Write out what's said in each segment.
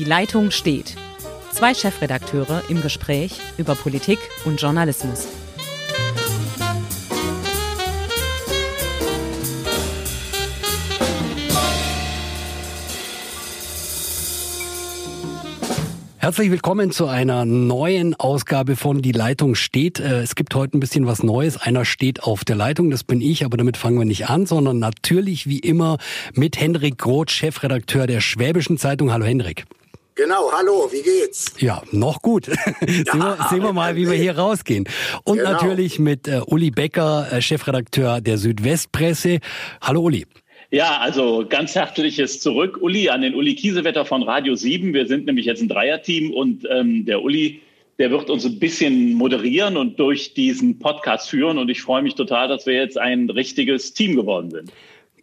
Die Leitung steht. Zwei Chefredakteure im Gespräch über Politik und Journalismus. Herzlich willkommen zu einer neuen Ausgabe von Die Leitung steht. Äh, es gibt heute ein bisschen was Neues. Einer steht auf der Leitung, das bin ich, aber damit fangen wir nicht an, sondern natürlich wie immer mit Henrik Groth, Chefredakteur der Schwäbischen Zeitung. Hallo Henrik. Genau, hallo, wie geht's? Ja, noch gut. Ja, sehen, wir, sehen, wir, mal, wie wir hier rausgehen. Und genau. natürlich mit äh, Uli Becker, äh, Chefredakteur der Südwestpresse. Hallo Uli. Ja, also ganz herzliches Zurück, Uli, an den Uli Kiesewetter von Radio 7. Wir sind nämlich jetzt ein Dreierteam und ähm, der Uli, der wird uns ein bisschen moderieren und durch diesen Podcast führen. Und ich freue mich total, dass wir jetzt ein richtiges Team geworden sind.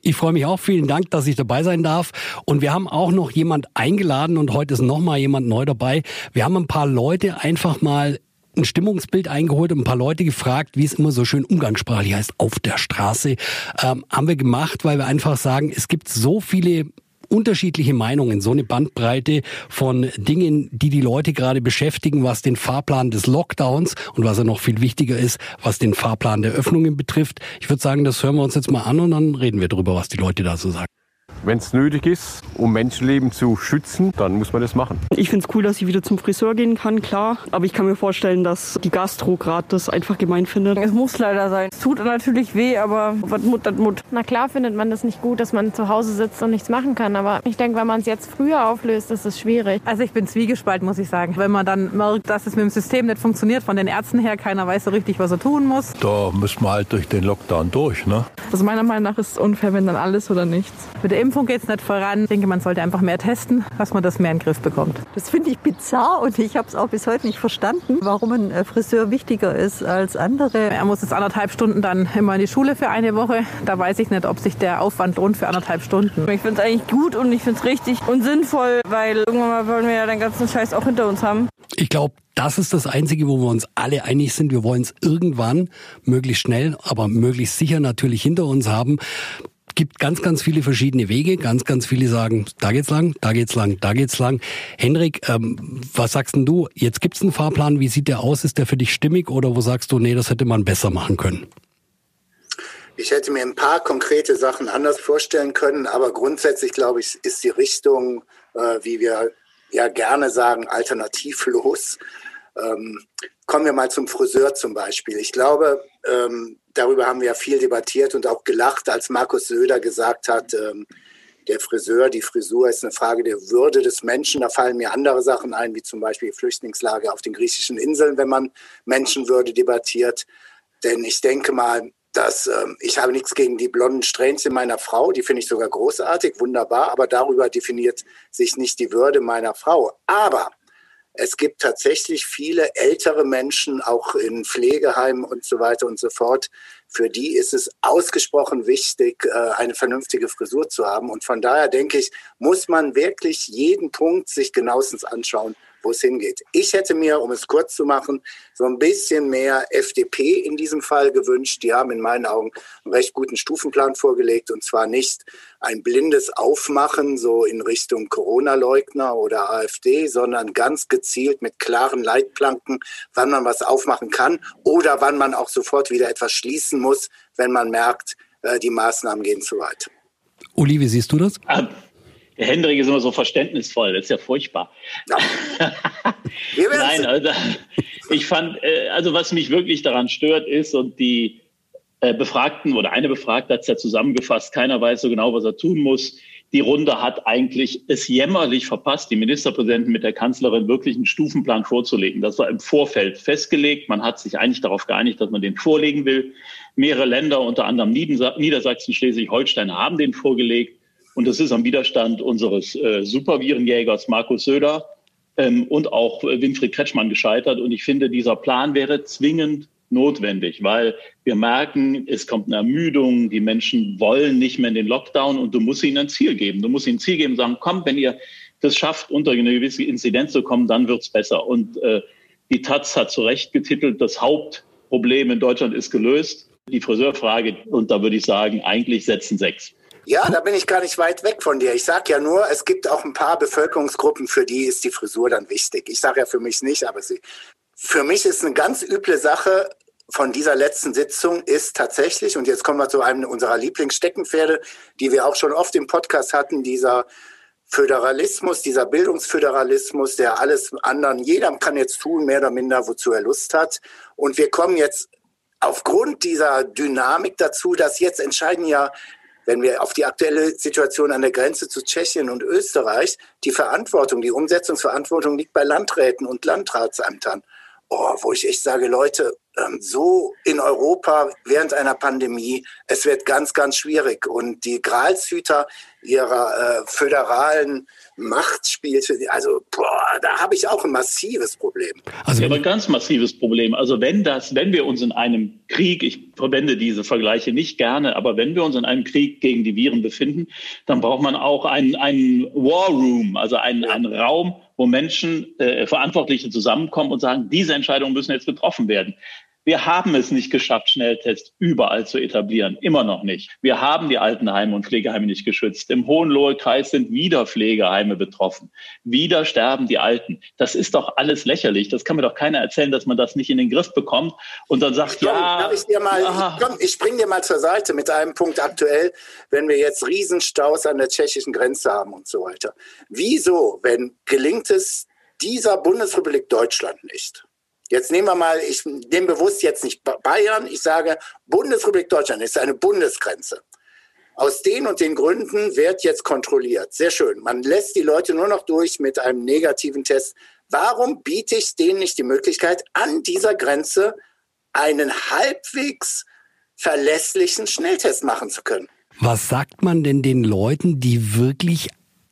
Ich freue mich auch. Vielen Dank, dass ich dabei sein darf. Und wir haben auch noch jemand eingeladen und heute ist noch mal jemand neu dabei. Wir haben ein paar Leute einfach mal ein Stimmungsbild eingeholt und ein paar Leute gefragt, wie es immer so schön umgangssprachlich heißt, auf der Straße. Ähm, haben wir gemacht, weil wir einfach sagen, es gibt so viele unterschiedliche Meinungen, so eine Bandbreite von Dingen, die die Leute gerade beschäftigen, was den Fahrplan des Lockdowns und was ja noch viel wichtiger ist, was den Fahrplan der Öffnungen betrifft. Ich würde sagen, das hören wir uns jetzt mal an und dann reden wir drüber, was die Leute da so sagen. Wenn es nötig ist, um Menschenleben zu schützen, dann muss man das machen. Ich finde es cool, dass ich wieder zum Friseur gehen kann, klar. Aber ich kann mir vorstellen, dass die Gastro gerade das einfach gemein findet. Es muss leider sein. Es tut natürlich weh, aber was Mut, das Mut. Na klar findet man das nicht gut, dass man zu Hause sitzt und nichts machen kann. Aber ich denke, wenn man es jetzt früher auflöst, ist es schwierig. Also ich bin zwiegespalten, muss ich sagen. Wenn man dann merkt, dass es mit dem System nicht funktioniert, von den Ärzten her, keiner weiß so richtig, was er tun muss. Da müssen wir halt durch den Lockdown durch, ne? Also meiner Meinung nach ist es unfair, wenn dann alles oder nichts. Mit der Impfung geht es nicht voran an. Ich denke, man sollte einfach mehr testen, dass man das mehr in den Griff bekommt. Das finde ich bizarr und ich habe es auch bis heute nicht verstanden, warum ein äh, Friseur wichtiger ist als andere. Er muss jetzt anderthalb Stunden dann immer in die Schule für eine Woche. Da weiß ich nicht, ob sich der Aufwand lohnt für anderthalb Stunden. Ich finde es eigentlich gut und ich finde es richtig und sinnvoll, weil irgendwann mal wollen wir ja den ganzen Scheiß auch hinter uns haben. Ich glaube, das ist das Einzige, wo wir uns alle einig sind. Wir wollen es irgendwann, möglichst schnell, aber möglichst sicher natürlich hinter uns haben gibt ganz, ganz viele verschiedene Wege. Ganz, ganz viele sagen, da geht's lang, da geht's lang, da geht's lang. Henrik, ähm, was sagst denn du? Jetzt gibt's einen Fahrplan. Wie sieht der aus? Ist der für dich stimmig oder wo sagst du, nee, das hätte man besser machen können? Ich hätte mir ein paar konkrete Sachen anders vorstellen können, aber grundsätzlich glaube ich, ist die Richtung, äh, wie wir ja gerne sagen, alternativlos. Ähm, kommen wir mal zum Friseur zum Beispiel. Ich glaube, ähm, darüber haben wir ja viel debattiert und auch gelacht, als Markus Söder gesagt hat, ähm, der Friseur, die Frisur ist eine Frage der Würde des Menschen. Da fallen mir andere Sachen ein, wie zum Beispiel Flüchtlingslage auf den griechischen Inseln, wenn man Menschenwürde debattiert. Denn ich denke mal, dass ähm, ich habe nichts gegen die blonden Strähnchen meiner Frau, die finde ich sogar großartig, wunderbar, aber darüber definiert sich nicht die Würde meiner Frau. Aber es gibt tatsächlich viele ältere Menschen, auch in Pflegeheimen und so weiter und so fort. Für die ist es ausgesprochen wichtig, äh, eine vernünftige Frisur zu haben. Und von daher denke ich, muss man wirklich jeden Punkt sich genauestens anschauen wo es hingeht. Ich hätte mir, um es kurz zu machen, so ein bisschen mehr FDP in diesem Fall gewünscht. Die haben in meinen Augen einen recht guten Stufenplan vorgelegt und zwar nicht ein blindes Aufmachen so in Richtung Corona-Leugner oder AfD, sondern ganz gezielt mit klaren Leitplanken, wann man was aufmachen kann oder wann man auch sofort wieder etwas schließen muss, wenn man merkt, äh, die Maßnahmen gehen zu weit. Uli, wie siehst du das? Ah, Hendrik ist immer so verständnisvoll, das ist ja furchtbar. Ja. Nein, also, ich fand, äh, also was mich wirklich daran stört ist und die äh, Befragten oder eine Befragte hat es ja zusammengefasst, keiner weiß so genau, was er tun muss. Die Runde hat eigentlich es jämmerlich verpasst, die Ministerpräsidenten mit der Kanzlerin wirklich einen Stufenplan vorzulegen. Das war im Vorfeld festgelegt. Man hat sich eigentlich darauf geeinigt, dass man den vorlegen will. Mehrere Länder, unter anderem Niedersachsen, Schleswig-Holstein, haben den vorgelegt. Und das ist am Widerstand unseres äh, Supervirenjägers Markus Söder ähm, und auch äh, Winfried Kretschmann gescheitert. Und ich finde, dieser Plan wäre zwingend notwendig, weil wir merken, es kommt eine Ermüdung, die Menschen wollen nicht mehr in den Lockdown und du musst ihnen ein Ziel geben. Du musst ihnen ein Ziel geben, sagen, komm, wenn ihr das schafft, unter eine gewisse Inzidenz zu kommen, dann wird's besser. Und äh, die Taz hat zu Recht getitelt, das Hauptproblem in Deutschland ist gelöst. Die Friseurfrage, und da würde ich sagen, eigentlich setzen sechs. Ja, da bin ich gar nicht weit weg von dir. Ich sage ja nur, es gibt auch ein paar Bevölkerungsgruppen, für die ist die Frisur dann wichtig. Ich sage ja für mich nicht, aber sie. Für mich ist eine ganz üble Sache von dieser letzten Sitzung ist tatsächlich, und jetzt kommen wir zu einem unserer Lieblingssteckenpferde, die wir auch schon oft im Podcast hatten, dieser Föderalismus, dieser Bildungsföderalismus, der alles anderen, jeder kann jetzt tun, mehr oder minder, wozu er Lust hat. Und wir kommen jetzt aufgrund dieser Dynamik dazu, dass jetzt entscheiden ja, wenn wir auf die aktuelle Situation an der Grenze zu Tschechien und Österreich, die Verantwortung, die Umsetzungsverantwortung liegt bei Landräten und Landratsämtern. Oh, wo ich echt sage, Leute, so in Europa während einer Pandemie, es wird ganz, ganz schwierig. Und die Gralshüter ihrer äh, föderalen Machtspielte, also boah, da habe ich auch ein massives Problem. Also ja, aber ein ganz massives Problem. Also wenn das, wenn wir uns in einem Krieg, ich verwende diese Vergleiche nicht gerne, aber wenn wir uns in einem Krieg gegen die Viren befinden, dann braucht man auch einen, einen War Room, also einen, ja. einen Raum, wo Menschen, äh, Verantwortliche zusammenkommen und sagen, diese Entscheidungen müssen jetzt getroffen werden. Wir haben es nicht geschafft, Schnelltests überall zu etablieren. Immer noch nicht. Wir haben die Altenheime und Pflegeheime nicht geschützt. Im Hohenlohe-Kreis sind wieder Pflegeheime betroffen. Wieder sterben die Alten. Das ist doch alles lächerlich. Das kann mir doch keiner erzählen, dass man das nicht in den Griff bekommt und dann sagt, komm, ja. Ich, dir mal, ich, komm, ich spring dir mal zur Seite mit einem Punkt aktuell, wenn wir jetzt Riesenstaus an der tschechischen Grenze haben und so weiter. Wieso, wenn gelingt es dieser Bundesrepublik Deutschland nicht? Jetzt nehmen wir mal, ich nehme bewusst jetzt nicht Bayern, ich sage Bundesrepublik Deutschland ist eine Bundesgrenze. Aus den und den Gründen wird jetzt kontrolliert. Sehr schön. Man lässt die Leute nur noch durch mit einem negativen Test. Warum biete ich denen nicht die Möglichkeit, an dieser Grenze einen halbwegs verlässlichen Schnelltest machen zu können? Was sagt man denn den Leuten, die wirklich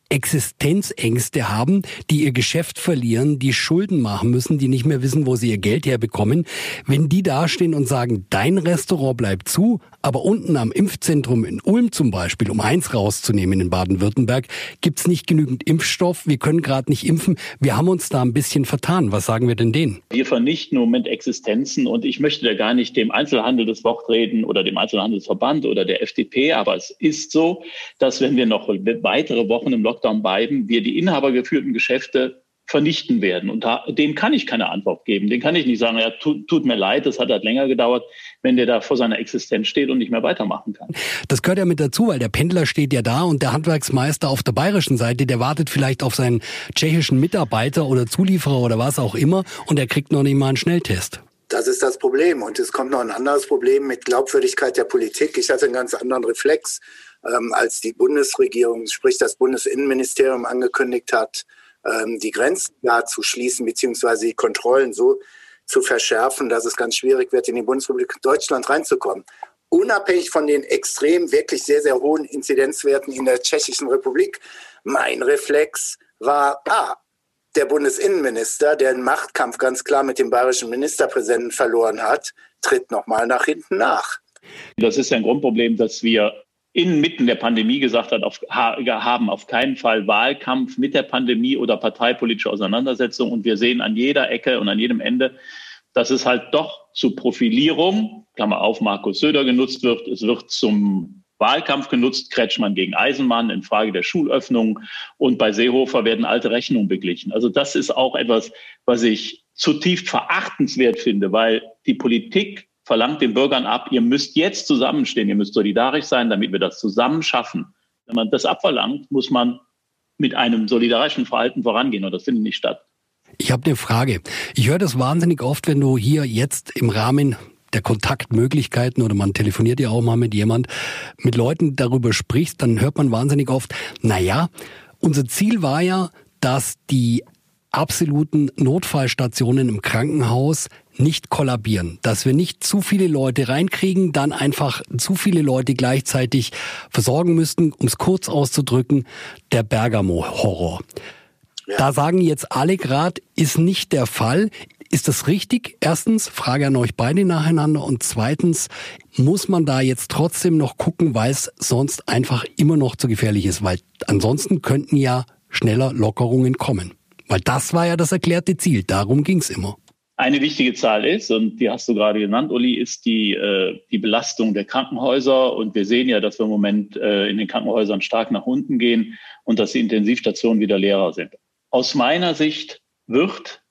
Existenzängste haben, die ihr Geschäft verlieren, die Schulden machen müssen, die nicht mehr wissen, wo sie ihr Geld herbekommen, wenn die dastehen und sagen, dein Restaurant bleibt zu, aber unten am Impfzentrum in Ulm zum Beispiel, um eins rauszunehmen in Baden-Württemberg, gibt's nicht genügend Impfstoff, wir können gerade nicht impfen, wir haben uns da ein bisschen vertan. Was sagen wir denn denen? Wir vernichten im Moment Existenzen und ich möchte da gar nicht dem Einzelhandel das Wort reden oder dem Einzelhandelsverband oder der FDP, aber es ist so, dass wenn wir noch weitere Wochen im Lockdown bleiben, wir die inhabergeführten Geschäfte vernichten werden. Und da, dem kann ich keine Antwort geben. Den kann ich nicht sagen, ja, tut, tut mir leid, das hat halt länger gedauert, wenn der da vor seiner Existenz steht und nicht mehr weitermachen kann. Das gehört ja mit dazu, weil der Pendler steht ja da und der Handwerksmeister auf der bayerischen Seite, der wartet vielleicht auf seinen tschechischen Mitarbeiter oder Zulieferer oder was auch immer und er kriegt noch nicht mal einen Schnelltest. Das ist das Problem. Und es kommt noch ein anderes Problem mit Glaubwürdigkeit der Politik. Ich hatte einen ganz anderen Reflex ähm, als die Bundesregierung, sprich das Bundesinnenministerium angekündigt hat, ähm, die Grenzen da zu schließen, beziehungsweise die Kontrollen so zu verschärfen, dass es ganz schwierig wird, in die Bundesrepublik Deutschland reinzukommen. Unabhängig von den extrem, wirklich sehr, sehr hohen Inzidenzwerten in der Tschechischen Republik, mein Reflex war, ah, der Bundesinnenminister, der den Machtkampf ganz klar mit dem bayerischen Ministerpräsidenten verloren hat, tritt nochmal nach hinten nach. Das ist ein Grundproblem, dass wir inmitten der Pandemie gesagt hat, auf, haben auf keinen Fall Wahlkampf mit der Pandemie oder parteipolitische Auseinandersetzung. Und wir sehen an jeder Ecke und an jedem Ende, dass es halt doch zu Profilierung, Klammer auf, Markus Söder genutzt wird. Es wird zum Wahlkampf genutzt, Kretschmann gegen Eisenmann in Frage der Schulöffnung und bei Seehofer werden alte Rechnungen beglichen. Also das ist auch etwas, was ich zutiefst verachtenswert finde, weil die Politik verlangt den Bürgern ab, ihr müsst jetzt zusammenstehen, ihr müsst solidarisch sein, damit wir das zusammen schaffen. Wenn man das abverlangt, muss man mit einem solidarischen Verhalten vorangehen und das findet nicht statt. Ich habe eine Frage. Ich höre das wahnsinnig oft, wenn du hier jetzt im Rahmen der Kontaktmöglichkeiten oder man telefoniert ja auch mal mit jemand, mit Leuten darüber sprichst, dann hört man wahnsinnig oft, na ja, unser Ziel war ja, dass die absoluten Notfallstationen im Krankenhaus nicht kollabieren, dass wir nicht zu viele Leute reinkriegen, dann einfach zu viele Leute gleichzeitig versorgen müssten, um es kurz auszudrücken, der Bergamo-Horror. Ja. Da sagen jetzt alle gerade, ist nicht der Fall. Ist das richtig? Erstens, Frage an euch beide nacheinander. Und zweitens, muss man da jetzt trotzdem noch gucken, weil es sonst einfach immer noch zu gefährlich ist? Weil ansonsten könnten ja schneller Lockerungen kommen. Weil das war ja das erklärte Ziel. Darum ging's immer. Eine wichtige Zahl ist, und die hast du gerade genannt, Uli, ist die, äh, die Belastung der Krankenhäuser. Und wir sehen ja, dass wir im Moment äh, in den Krankenhäusern stark nach unten gehen und dass die Intensivstationen wieder leerer sind. Aus meiner Sicht wird,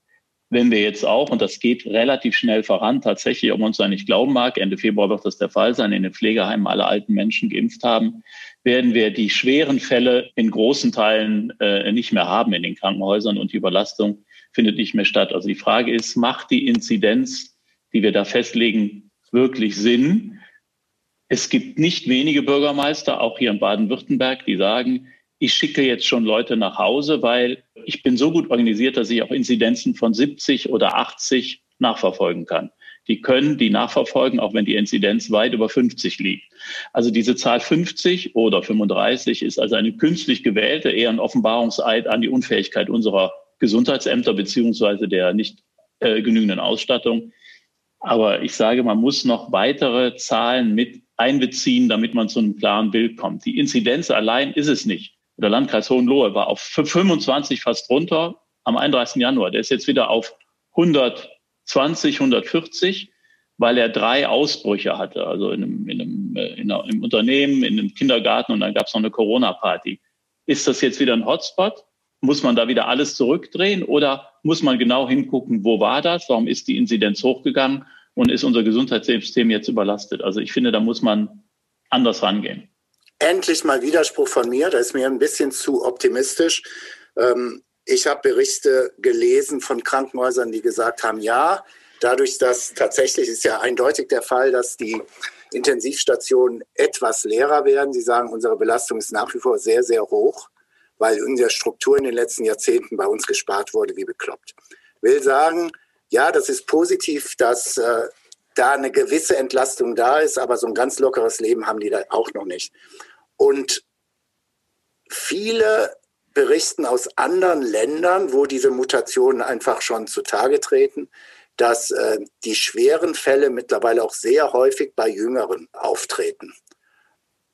wenn wir jetzt auch, und das geht relativ schnell voran, tatsächlich, ob man uns da nicht glauben mag, Ende Februar wird das der Fall sein, in den Pflegeheimen alle alten Menschen geimpft haben, werden wir die schweren Fälle in großen Teilen äh, nicht mehr haben in den Krankenhäusern und die Überlastung findet nicht mehr statt. Also die Frage ist, macht die Inzidenz, die wir da festlegen, wirklich Sinn? Es gibt nicht wenige Bürgermeister, auch hier in Baden-Württemberg, die sagen, ich schicke jetzt schon Leute nach Hause, weil ich bin so gut organisiert, dass ich auch Inzidenzen von 70 oder 80 nachverfolgen kann. Die können die nachverfolgen, auch wenn die Inzidenz weit über 50 liegt. Also diese Zahl 50 oder 35 ist also eine künstlich gewählte, eher ein Offenbarungseid an die Unfähigkeit unserer Gesundheitsämter beziehungsweise der nicht äh, genügenden Ausstattung. Aber ich sage, man muss noch weitere Zahlen mit einbeziehen, damit man zu einem klaren Bild kommt. Die Inzidenz allein ist es nicht. Der Landkreis Hohenlohe war auf 25 fast runter am 31. Januar. Der ist jetzt wieder auf 120, 140, weil er drei Ausbrüche hatte. Also in einem, in einem, äh, in einem, im Unternehmen, in einem Kindergarten und dann gab es noch eine Corona-Party. Ist das jetzt wieder ein Hotspot? Muss man da wieder alles zurückdrehen oder muss man genau hingucken, wo war das? Warum ist die Inzidenz hochgegangen und ist unser Gesundheitssystem jetzt überlastet? Also ich finde, da muss man anders rangehen. Endlich mal Widerspruch von mir, da ist mir ein bisschen zu optimistisch. Ähm, ich habe Berichte gelesen von Krankenhäusern, die gesagt haben, ja, dadurch, dass tatsächlich ist ja eindeutig der Fall, dass die Intensivstationen etwas leerer werden. Sie sagen, unsere Belastung ist nach wie vor sehr, sehr hoch weil in der Struktur in den letzten Jahrzehnten bei uns gespart wurde wie bekloppt. Will sagen, ja, das ist positiv, dass äh, da eine gewisse Entlastung da ist, aber so ein ganz lockeres Leben haben die da auch noch nicht. Und viele berichten aus anderen Ländern, wo diese Mutationen einfach schon zutage treten, dass äh, die schweren Fälle mittlerweile auch sehr häufig bei Jüngeren auftreten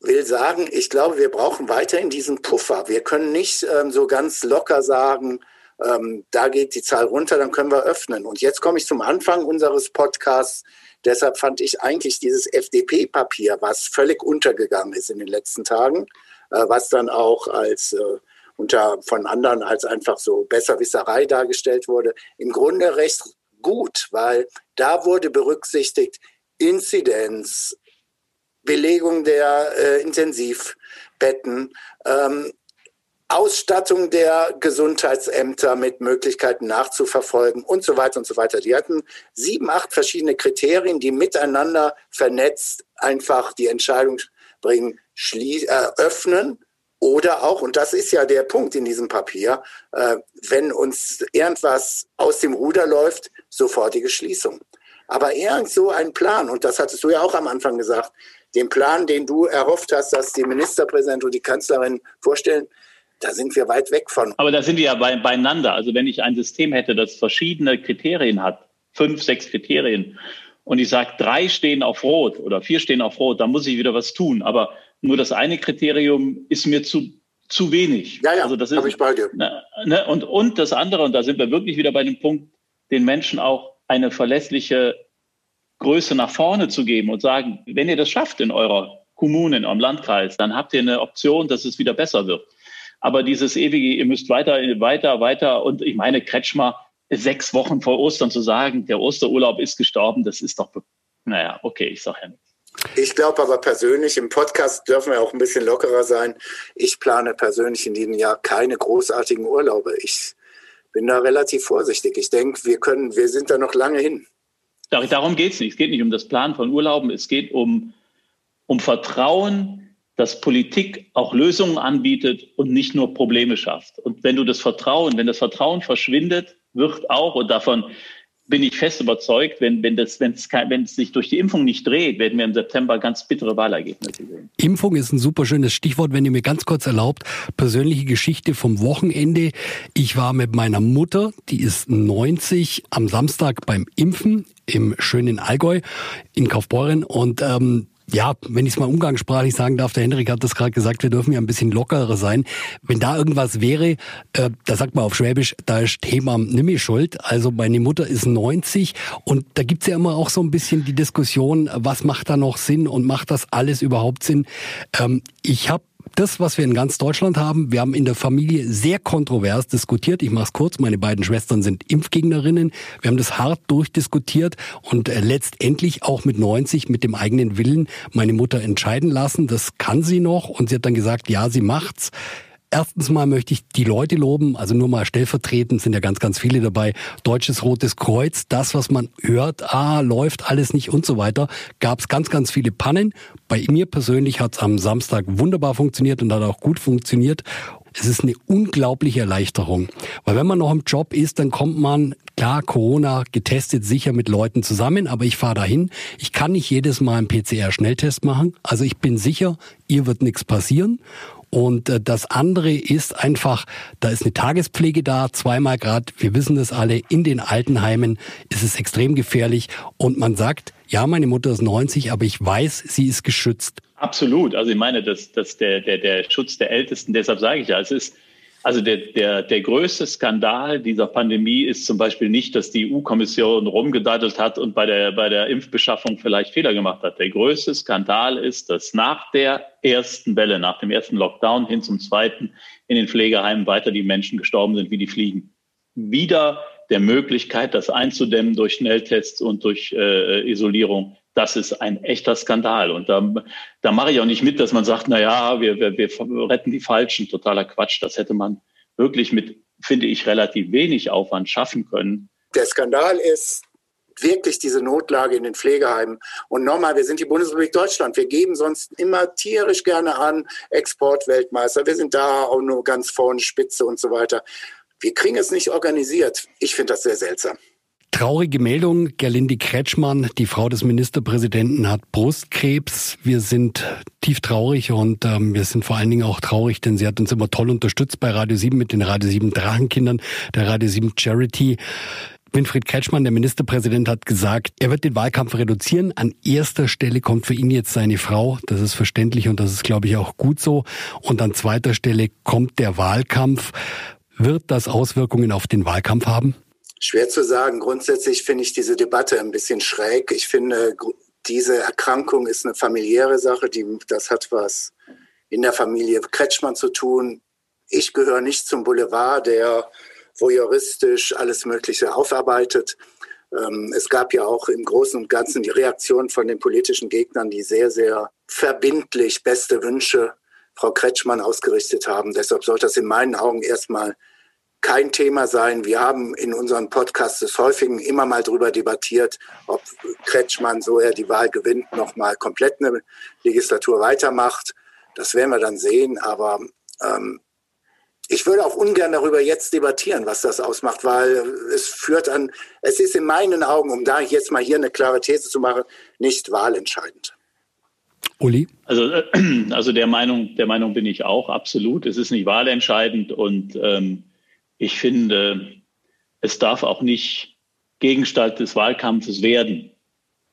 will sagen, ich glaube, wir brauchen weiterhin diesen Puffer. Wir können nicht ähm, so ganz locker sagen, ähm, da geht die Zahl runter, dann können wir öffnen. Und jetzt komme ich zum Anfang unseres Podcasts. Deshalb fand ich eigentlich dieses FDP-Papier, was völlig untergegangen ist in den letzten Tagen, äh, was dann auch als äh, unter von anderen als einfach so Besserwisserei dargestellt wurde, im Grunde recht gut, weil da wurde berücksichtigt Inzidenz, Belegung der äh, Intensivbetten, ähm, Ausstattung der Gesundheitsämter mit Möglichkeiten nachzuverfolgen und so weiter und so weiter. Die hatten sieben, acht verschiedene Kriterien, die miteinander vernetzt einfach die Entscheidung bringen, äh, öffnen oder auch, und das ist ja der Punkt in diesem Papier, äh, wenn uns irgendwas aus dem Ruder läuft, sofortige Schließung. Aber irgend so ein Plan, und das hattest du ja auch am Anfang gesagt, den Plan, den du erhofft hast, dass die Ministerpräsident und die Kanzlerin vorstellen, da sind wir weit weg von. Aber da sind wir ja bei, beieinander. Also wenn ich ein System hätte, das verschiedene Kriterien hat, fünf, sechs Kriterien, und ich sage, drei stehen auf Rot oder vier stehen auf Rot, dann muss ich wieder was tun. Aber nur das eine Kriterium ist mir zu, zu wenig. Ja, ja, also das ist, ich bei dir. Ne, ne, und, und das andere, und da sind wir wirklich wieder bei dem Punkt, den Menschen auch eine verlässliche Größe nach vorne zu geben und sagen, wenn ihr das schafft in eurer Kommune, in eurem Landkreis, dann habt ihr eine Option, dass es wieder besser wird. Aber dieses ewige, ihr müsst weiter, weiter, weiter und ich meine, Kretschmer sechs Wochen vor Ostern zu sagen, der Osterurlaub ist gestorben, das ist doch, naja, okay, ich sage ja nichts. Ich glaube aber persönlich, im Podcast dürfen wir auch ein bisschen lockerer sein. Ich plane persönlich in diesem Jahr keine großartigen Urlaube. Ich bin da relativ vorsichtig. Ich denke, wir können, wir sind da noch lange hin. Darum geht es nicht. Es geht nicht um das Plan von Urlauben. Es geht um, um Vertrauen, dass Politik auch Lösungen anbietet und nicht nur Probleme schafft. Und wenn du das Vertrauen, wenn das Vertrauen verschwindet, wird auch, und davon bin ich fest überzeugt, wenn, wenn, das, wenn, es, wenn es sich durch die Impfung nicht dreht, werden wir im September ganz bittere Wahlergebnisse sehen. Impfung ist ein super schönes Stichwort, wenn ihr mir ganz kurz erlaubt. Persönliche Geschichte vom Wochenende. Ich war mit meiner Mutter, die ist 90, am Samstag beim Impfen im schönen Allgäu in Kaufbeuren und ähm, ja, wenn ich es mal umgangssprachlich sagen darf, der Hendrik hat das gerade gesagt, wir dürfen ja ein bisschen lockerer sein. Wenn da irgendwas wäre, äh, da sagt man auf Schwäbisch, da ist Thema nimmi schuld. Also meine Mutter ist 90 und da gibt's ja immer auch so ein bisschen die Diskussion, was macht da noch Sinn und macht das alles überhaupt Sinn? Ähm, ich habe das, was wir in ganz Deutschland haben. Wir haben in der Familie sehr kontrovers diskutiert. Ich mache es kurz. Meine beiden Schwestern sind Impfgegnerinnen. Wir haben das hart durchdiskutiert und äh, letztendlich auch mit 90 mit dem eigenen Willen meine Mutter entscheiden lassen. Das kann sie noch und sie hat dann gesagt, ja, sie macht's. Erstens mal möchte ich die Leute loben, also nur mal stellvertretend sind ja ganz, ganz viele dabei. Deutsches Rotes Kreuz, das, was man hört, ah, läuft alles nicht und so weiter, gab es ganz, ganz viele Pannen. Bei mir persönlich hat es am Samstag wunderbar funktioniert und hat auch gut funktioniert. Es ist eine unglaubliche Erleichterung. Weil wenn man noch im Job ist, dann kommt man, klar, Corona getestet sicher mit Leuten zusammen, aber ich fahre dahin. Ich kann nicht jedes Mal einen PCR-Schnelltest machen. Also ich bin sicher, ihr wird nichts passieren. Und äh, das andere ist einfach, da ist eine Tagespflege da, zweimal Grad, wir wissen das alle, in den Altenheimen ist es extrem gefährlich und man sagt, ja, meine Mutter ist 90, aber ich weiß, sie ist geschützt. Absolut. Also ich meine, das, das der, der, der Schutz der Ältesten, deshalb sage ich ja, es ist also der, der, der größte Skandal dieser Pandemie ist zum Beispiel nicht, dass die EU-Kommission rumgedattelt hat und bei der, bei der Impfbeschaffung vielleicht Fehler gemacht hat. Der größte Skandal ist, dass nach der ersten Welle, nach dem ersten Lockdown hin zum zweiten in den Pflegeheimen weiter die Menschen gestorben sind wie die Fliegen. Wieder der Möglichkeit, das einzudämmen durch Schnelltests und durch äh, Isolierung das ist ein echter Skandal. Und da, da mache ich auch nicht mit, dass man sagt, na ja, wir, wir, wir retten die Falschen. Totaler Quatsch. Das hätte man wirklich mit, finde ich, relativ wenig Aufwand schaffen können. Der Skandal ist wirklich diese Notlage in den Pflegeheimen. Und nochmal, wir sind die Bundesrepublik Deutschland. Wir geben sonst immer tierisch gerne an, Exportweltmeister. Wir sind da auch nur ganz vorne Spitze und so weiter. Wir kriegen es nicht organisiert. Ich finde das sehr seltsam. Traurige Meldung, Gerlinde Kretschmann, die Frau des Ministerpräsidenten, hat Brustkrebs. Wir sind tief traurig und ähm, wir sind vor allen Dingen auch traurig, denn sie hat uns immer toll unterstützt bei Radio 7 mit den Radio 7 Drachenkindern, der Radio 7 Charity. Winfried Kretschmann, der Ministerpräsident, hat gesagt, er wird den Wahlkampf reduzieren. An erster Stelle kommt für ihn jetzt seine Frau. Das ist verständlich und das ist, glaube ich, auch gut so. Und an zweiter Stelle kommt der Wahlkampf. Wird das Auswirkungen auf den Wahlkampf haben? Schwer zu sagen. Grundsätzlich finde ich diese Debatte ein bisschen schräg. Ich finde, diese Erkrankung ist eine familiäre Sache. Die, das hat was in der Familie Kretschmann zu tun. Ich gehöre nicht zum Boulevard, der voyeuristisch alles Mögliche aufarbeitet. Ähm, es gab ja auch im Großen und Ganzen die Reaktion von den politischen Gegnern, die sehr, sehr verbindlich beste Wünsche Frau Kretschmann ausgerichtet haben. Deshalb sollte das in meinen Augen erstmal kein Thema sein. Wir haben in unseren Podcasts des Häufigen immer mal darüber debattiert, ob Kretschmann, so er die Wahl gewinnt, nochmal komplett eine Legislatur weitermacht. Das werden wir dann sehen. Aber ähm, ich würde auch ungern darüber jetzt debattieren, was das ausmacht, weil es führt an, es ist in meinen Augen, um da jetzt mal hier eine klare These zu machen, nicht wahlentscheidend. Uli? Also, also der Meinung, der Meinung bin ich auch absolut. Es ist nicht wahlentscheidend und ähm, ich finde, es darf auch nicht Gegenstand des Wahlkampfes werden.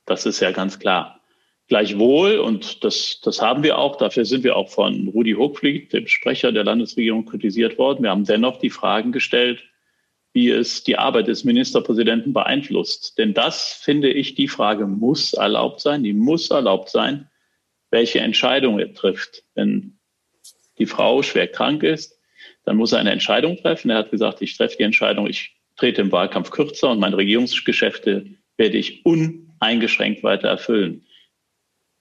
Das ist ja ganz klar. Gleichwohl, und das, das haben wir auch, dafür sind wir auch von Rudi Hochflieg, dem Sprecher der Landesregierung, kritisiert worden. Wir haben dennoch die Fragen gestellt, wie es die Arbeit des Ministerpräsidenten beeinflusst. Denn das, finde ich, die Frage muss erlaubt sein, die muss erlaubt sein, welche Entscheidung er trifft. Wenn die Frau schwer krank ist, dann muss er eine Entscheidung treffen. Er hat gesagt, ich treffe die Entscheidung, ich trete im Wahlkampf kürzer und meine Regierungsgeschäfte werde ich uneingeschränkt weiter erfüllen.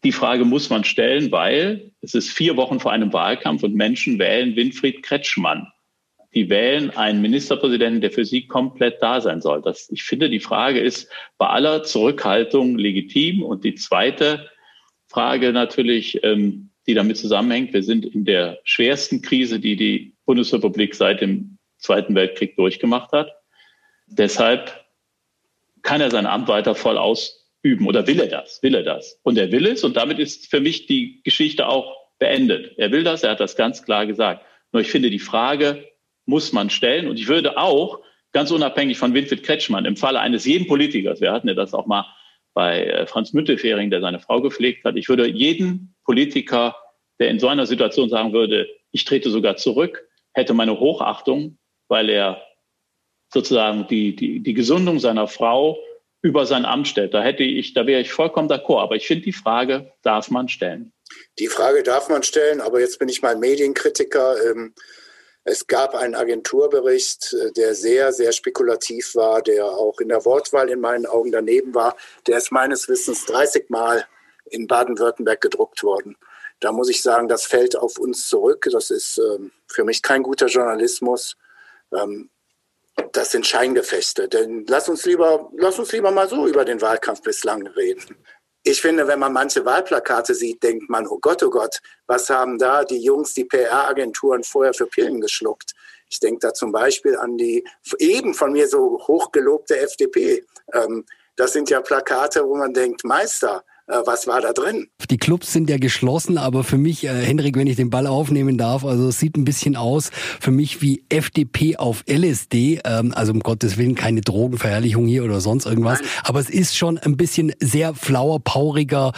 Die Frage muss man stellen, weil es ist vier Wochen vor einem Wahlkampf und Menschen wählen Winfried Kretschmann. Die wählen einen Ministerpräsidenten, der für sie komplett da sein soll. Das, ich finde, die Frage ist bei aller Zurückhaltung legitim. Und die zweite Frage natürlich, ähm, die damit zusammenhängt, wir sind in der schwersten Krise, die die Bundesrepublik seit dem Zweiten Weltkrieg durchgemacht hat. Deshalb kann er sein Amt weiter voll ausüben oder will er das? Will er das? Und er will es und damit ist für mich die Geschichte auch beendet. Er will das, er hat das ganz klar gesagt. Nur ich finde, die Frage muss man stellen und ich würde auch ganz unabhängig von Winfried Kretschmann im Falle eines jeden Politikers, wir hatten ja das auch mal bei äh, Franz Müntefering, der seine Frau gepflegt hat. Ich würde jeden Politiker, der in so einer Situation sagen würde, ich trete sogar zurück, hätte meine Hochachtung, weil er sozusagen die, die, die Gesundung seiner Frau über sein Amt stellt. Da hätte ich, da wäre ich vollkommen d'accord. Aber ich finde die Frage darf man stellen. Die Frage darf man stellen, aber jetzt bin ich mal Medienkritiker. Ähm, es gab einen Agenturbericht, äh, der sehr, sehr spekulativ war, der auch in der Wortwahl in meinen Augen daneben war. Der ist meines Wissens 30 Mal in Baden-Württemberg gedruckt worden. Da muss ich sagen, das fällt auf uns zurück. Das ist ähm, für mich kein guter Journalismus. Ähm, das sind Scheingefechte. Denn lass uns lieber, lass uns lieber mal so über den Wahlkampf bislang reden. Ich finde, wenn man manche Wahlplakate sieht, denkt man, oh Gott, oh Gott, was haben da die Jungs, die PR-Agenturen vorher für Pillen geschluckt? Ich denke da zum Beispiel an die eben von mir so hochgelobte FDP. Ähm, das sind ja Plakate, wo man denkt, Meister, was war da drin? Die Clubs sind ja geschlossen, aber für mich, äh, Henrik, wenn ich den Ball aufnehmen darf, also es sieht ein bisschen aus für mich wie FDP auf LSD. Ähm, also um Gottes Willen keine Drogenverherrlichung hier oder sonst irgendwas. Nein. Aber es ist schon ein bisschen sehr flauer, pauriger,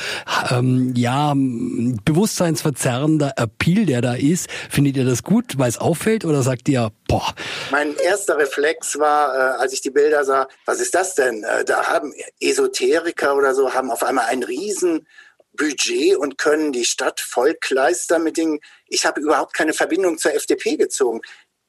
ähm, ja, bewusstseinsverzerrender Appeal, der da ist. Findet ihr das gut, weil es auffällt oder sagt ihr, boah? Mein erster Reflex war, äh, als ich die Bilder sah, was ist das denn? Äh, da haben Esoteriker oder so, haben auf einmal einen Riesenbudget und können die Stadt vollkleistern mit Dingen. Ich habe überhaupt keine Verbindung zur FDP gezogen.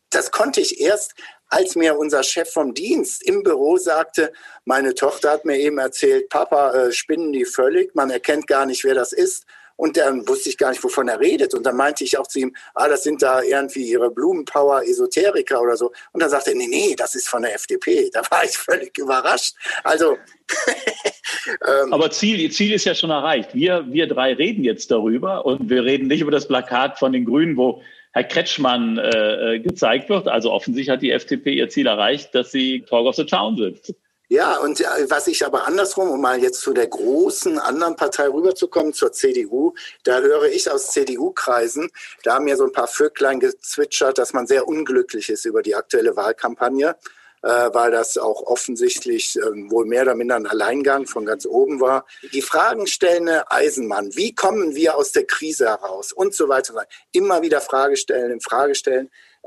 Das konnte ich erst, als mir unser Chef vom Dienst im Büro sagte, meine Tochter hat mir eben erzählt, Papa, äh, spinnen die völlig, man erkennt gar nicht, wer das ist. Und dann wusste ich gar nicht, wovon er redet. Und dann meinte ich auch zu ihm, ah, das sind da irgendwie ihre Blumenpower-Esoteriker oder so. Und dann sagte er, nee, nee, das ist von der FDP. Da war ich völlig überrascht. Also. ähm, Aber Ziel, Ziel ist ja schon erreicht. Wir, wir drei reden jetzt darüber und wir reden nicht über das Plakat von den Grünen, wo Herr Kretschmann äh, äh gezeigt wird. Also offensichtlich hat die FDP ihr Ziel erreicht, dass sie Talk of the Town sind. Ja, und äh, was ich aber andersrum, um mal jetzt zu der großen anderen Partei rüberzukommen, zur CDU, da höre ich aus CDU-Kreisen, da haben mir so ein paar Vöglein gezwitschert, dass man sehr unglücklich ist über die aktuelle Wahlkampagne, äh, weil das auch offensichtlich äh, wohl mehr oder minder ein Alleingang von ganz oben war. Die Fragen stellende Eisenmann, wie kommen wir aus der Krise heraus und so weiter. Immer wieder Frage stellen.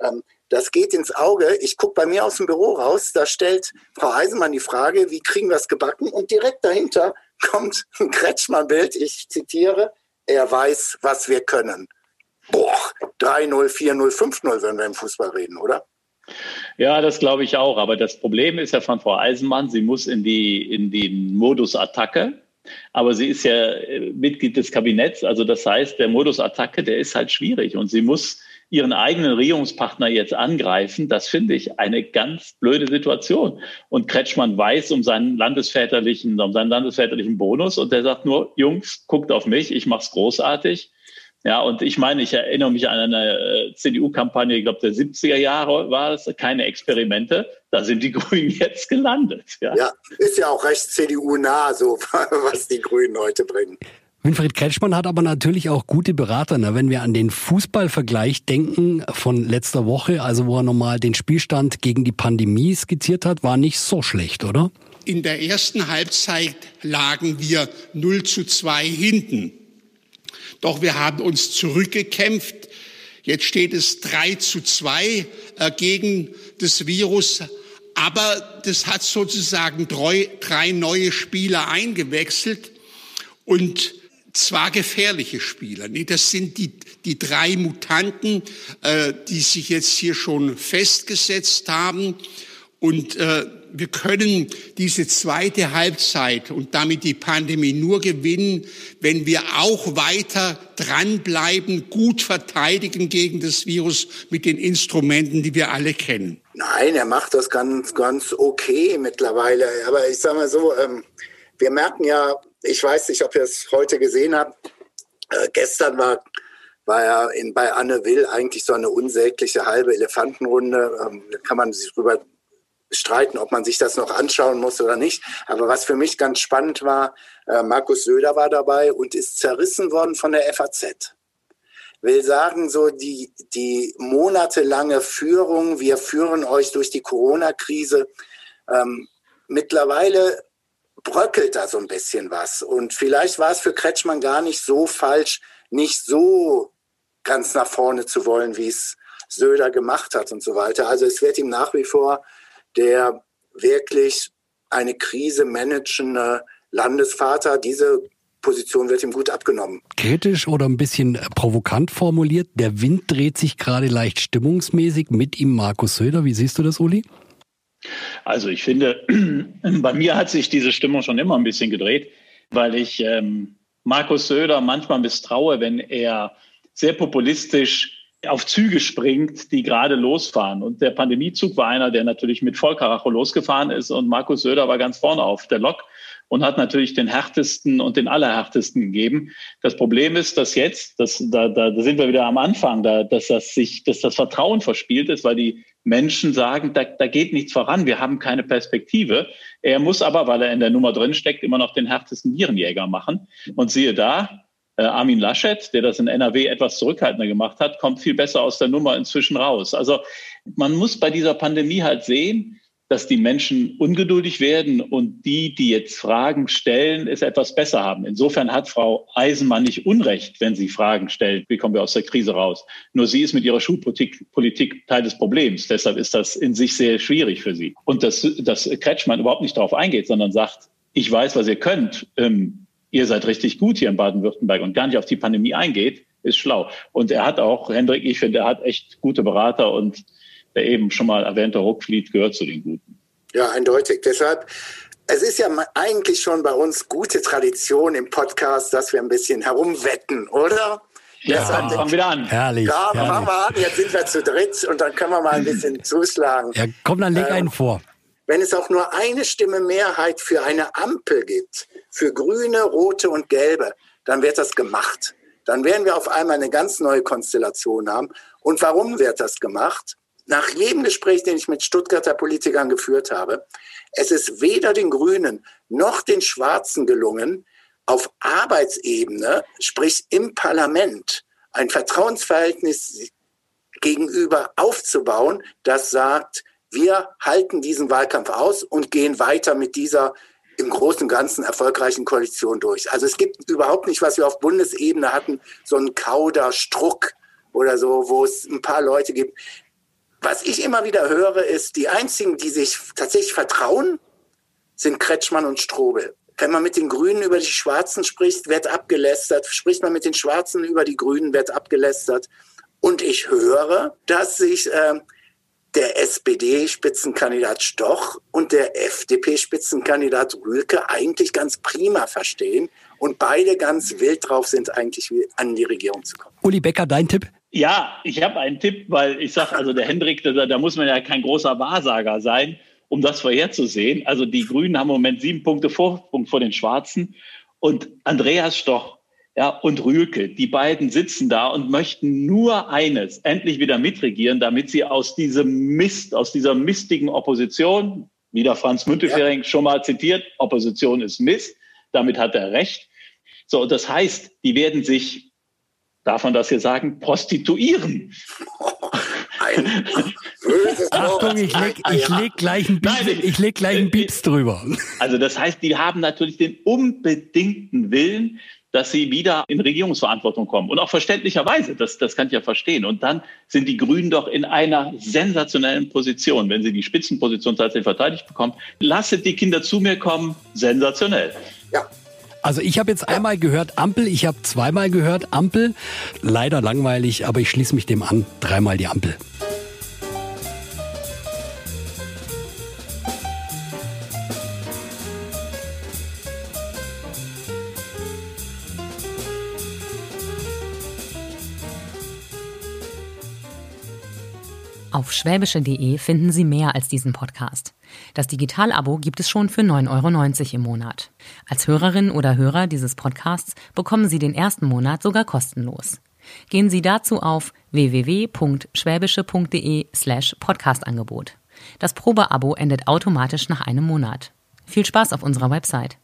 Ähm, das geht ins Auge. Ich gucke bei mir aus dem Büro raus, da stellt Frau Eisenmann die Frage, wie kriegen wir es gebacken? Und direkt dahinter kommt ein Kretschmann-Bild, ich zitiere, er weiß, was wir können. Boah, 3-0, 4-0, 5-0, wenn wir im Fußball reden, oder? Ja, das glaube ich auch. Aber das Problem ist ja von Frau Eisenmann, sie muss in die, in den Modus Attacke. Aber sie ist ja äh, Mitglied des Kabinetts. Also das heißt, der Modus Attacke, der ist halt schwierig. Und sie muss ihren eigenen Regierungspartner jetzt angreifen, das finde ich eine ganz blöde Situation. Und Kretschmann weiß um seinen landesväterlichen, um seinen landesväterlichen Bonus und der sagt nur, Jungs, guckt auf mich, ich mach's großartig. Ja, und ich meine, ich erinnere mich an eine äh, CDU-Kampagne, ich glaube, der 70er Jahre war es, keine Experimente. Da sind die Grünen jetzt gelandet. Ja, ja ist ja auch recht CDU-nah, so was die Grünen heute bringen. Winfried Kretschmann hat aber natürlich auch gute Berater. Ne? Wenn wir an den Fußballvergleich denken von letzter Woche, also wo er nochmal den Spielstand gegen die Pandemie skizziert hat, war nicht so schlecht, oder? In der ersten Halbzeit lagen wir 0 zu 2 hinten. Doch wir haben uns zurückgekämpft. Jetzt steht es 3 zu 2 äh, gegen das Virus. Aber das hat sozusagen drei, drei neue Spieler eingewechselt. Und zwar gefährliche Spieler. Das sind die, die drei Mutanten, äh, die sich jetzt hier schon festgesetzt haben. Und äh, wir können diese zweite Halbzeit und damit die Pandemie nur gewinnen, wenn wir auch weiter dranbleiben, gut verteidigen gegen das Virus mit den Instrumenten, die wir alle kennen. Nein, er macht das ganz, ganz okay mittlerweile. Aber ich sage mal so, ähm, wir merken ja, ich weiß nicht, ob ihr es heute gesehen habt. Äh, gestern war, war ja in, bei Anne Will eigentlich so eine unsägliche halbe Elefantenrunde. Ähm, da kann man sich drüber streiten, ob man sich das noch anschauen muss oder nicht. Aber was für mich ganz spannend war, äh, Markus Söder war dabei und ist zerrissen worden von der FAZ. Will sagen, so die, die monatelange Führung, wir führen euch durch die Corona-Krise. Ähm, mittlerweile bröckelt da so ein bisschen was. Und vielleicht war es für Kretschmann gar nicht so falsch, nicht so ganz nach vorne zu wollen, wie es Söder gemacht hat und so weiter. Also es wird ihm nach wie vor der wirklich eine Krise managende Landesvater. Diese Position wird ihm gut abgenommen. Kritisch oder ein bisschen provokant formuliert, der Wind dreht sich gerade leicht stimmungsmäßig mit ihm Markus Söder. Wie siehst du das, Uli? Also ich finde, bei mir hat sich diese Stimmung schon immer ein bisschen gedreht, weil ich ähm, Markus Söder manchmal misstraue, wenn er sehr populistisch auf Züge springt, die gerade losfahren. Und der Pandemiezug war einer, der natürlich mit Vollkaracho losgefahren ist und Markus Söder war ganz vorne auf der Lok und hat natürlich den härtesten und den allerhärtesten gegeben. Das Problem ist, dass jetzt, dass, da, da, da sind wir wieder am Anfang, da, dass das sich, dass das Vertrauen verspielt ist, weil die Menschen sagen, da, da geht nichts voran, wir haben keine Perspektive. Er muss aber, weil er in der Nummer drin steckt, immer noch den härtesten Virenjäger machen. Und siehe da, äh, Armin Laschet, der das in NRW etwas zurückhaltender gemacht hat, kommt viel besser aus der Nummer inzwischen raus. Also man muss bei dieser Pandemie halt sehen, dass die Menschen ungeduldig werden und die, die jetzt Fragen stellen, es etwas besser haben. Insofern hat Frau Eisenmann nicht Unrecht, wenn sie Fragen stellt, wie kommen wir aus der Krise raus. Nur sie ist mit ihrer Schulpolitik Politik Teil des Problems. Deshalb ist das in sich sehr schwierig für sie. Und dass, dass Kretschmann überhaupt nicht darauf eingeht, sondern sagt, ich weiß, was ihr könnt. Ähm, ihr seid richtig gut hier in Baden-Württemberg und gar nicht auf die Pandemie eingeht, ist schlau. Und er hat auch, Hendrik, ich finde, er hat echt gute Berater und der eben schon mal erwähnte Ruckflied gehört zu den Guten. Ja, eindeutig. Deshalb, es ist ja eigentlich schon bei uns gute Tradition im Podcast, dass wir ein bisschen herumwetten, oder? Ja, Deshalb, fangen wir an. Herrlich. Ja, herrlich. machen wir an. Jetzt sind wir zu dritt und dann können wir mal ein bisschen zuschlagen. Ja, komm, dann leg ähm, einen vor. Wenn es auch nur eine Stimme Mehrheit für eine Ampel gibt, für Grüne, Rote und Gelbe, dann wird das gemacht. Dann werden wir auf einmal eine ganz neue Konstellation haben. Und warum wird das gemacht? Nach jedem Gespräch, den ich mit Stuttgarter Politikern geführt habe, es ist weder den Grünen noch den Schwarzen gelungen, auf Arbeitsebene, sprich im Parlament, ein Vertrauensverhältnis gegenüber aufzubauen, das sagt, wir halten diesen Wahlkampf aus und gehen weiter mit dieser im Großen und Ganzen erfolgreichen Koalition durch. Also es gibt überhaupt nicht, was wir auf Bundesebene hatten, so einen Kauderstruck oder so, wo es ein paar Leute gibt, was ich immer wieder höre, ist, die einzigen, die sich tatsächlich vertrauen, sind Kretschmann und Strobel. Wenn man mit den Grünen über die Schwarzen spricht, wird abgelästert. Spricht man mit den Schwarzen über die Grünen, wird abgelästert. Und ich höre, dass sich äh, der SPD-Spitzenkandidat Stoch und der FDP-Spitzenkandidat Rühlke eigentlich ganz prima verstehen und beide ganz wild drauf sind, eigentlich an die Regierung zu kommen. Uli Becker, dein Tipp? Ja, ich habe einen Tipp, weil ich sage, also der Hendrik, da, da muss man ja kein großer Wahrsager sein, um das vorherzusehen. Also die Grünen haben im Moment sieben Punkte Vorsprung vor den Schwarzen und Andreas Stoch ja, und Rühlke, die beiden sitzen da und möchten nur eines, endlich wieder mitregieren, damit sie aus diesem Mist, aus dieser mistigen Opposition, wieder Franz Müntefering ja. schon mal zitiert, Opposition ist Mist, damit hat er recht. So, das heißt, die werden sich darf man das hier sagen, prostituieren. Ein Achtung, ich leg, ich leg gleich einen Bieps, Nein, ich leg gleich einen Bieps drüber. Also das heißt, die haben natürlich den unbedingten Willen, dass sie wieder in Regierungsverantwortung kommen. Und auch verständlicherweise, das, das kann ich ja verstehen. Und dann sind die Grünen doch in einer sensationellen Position, wenn sie die Spitzenposition tatsächlich verteidigt bekommen. Lasset die Kinder zu mir kommen, sensationell. Ja, also ich habe jetzt einmal gehört Ampel, ich habe zweimal gehört Ampel. Leider langweilig, aber ich schließe mich dem an. Dreimal die Ampel. Auf schwäbische.de finden Sie mehr als diesen Podcast. Das Digital-Abo gibt es schon für 9,90 Euro im Monat. Als Hörerin oder Hörer dieses Podcasts bekommen Sie den ersten Monat sogar kostenlos. Gehen Sie dazu auf www.schwäbische.de slash Podcastangebot. Das Probeabo endet automatisch nach einem Monat. Viel Spaß auf unserer Website.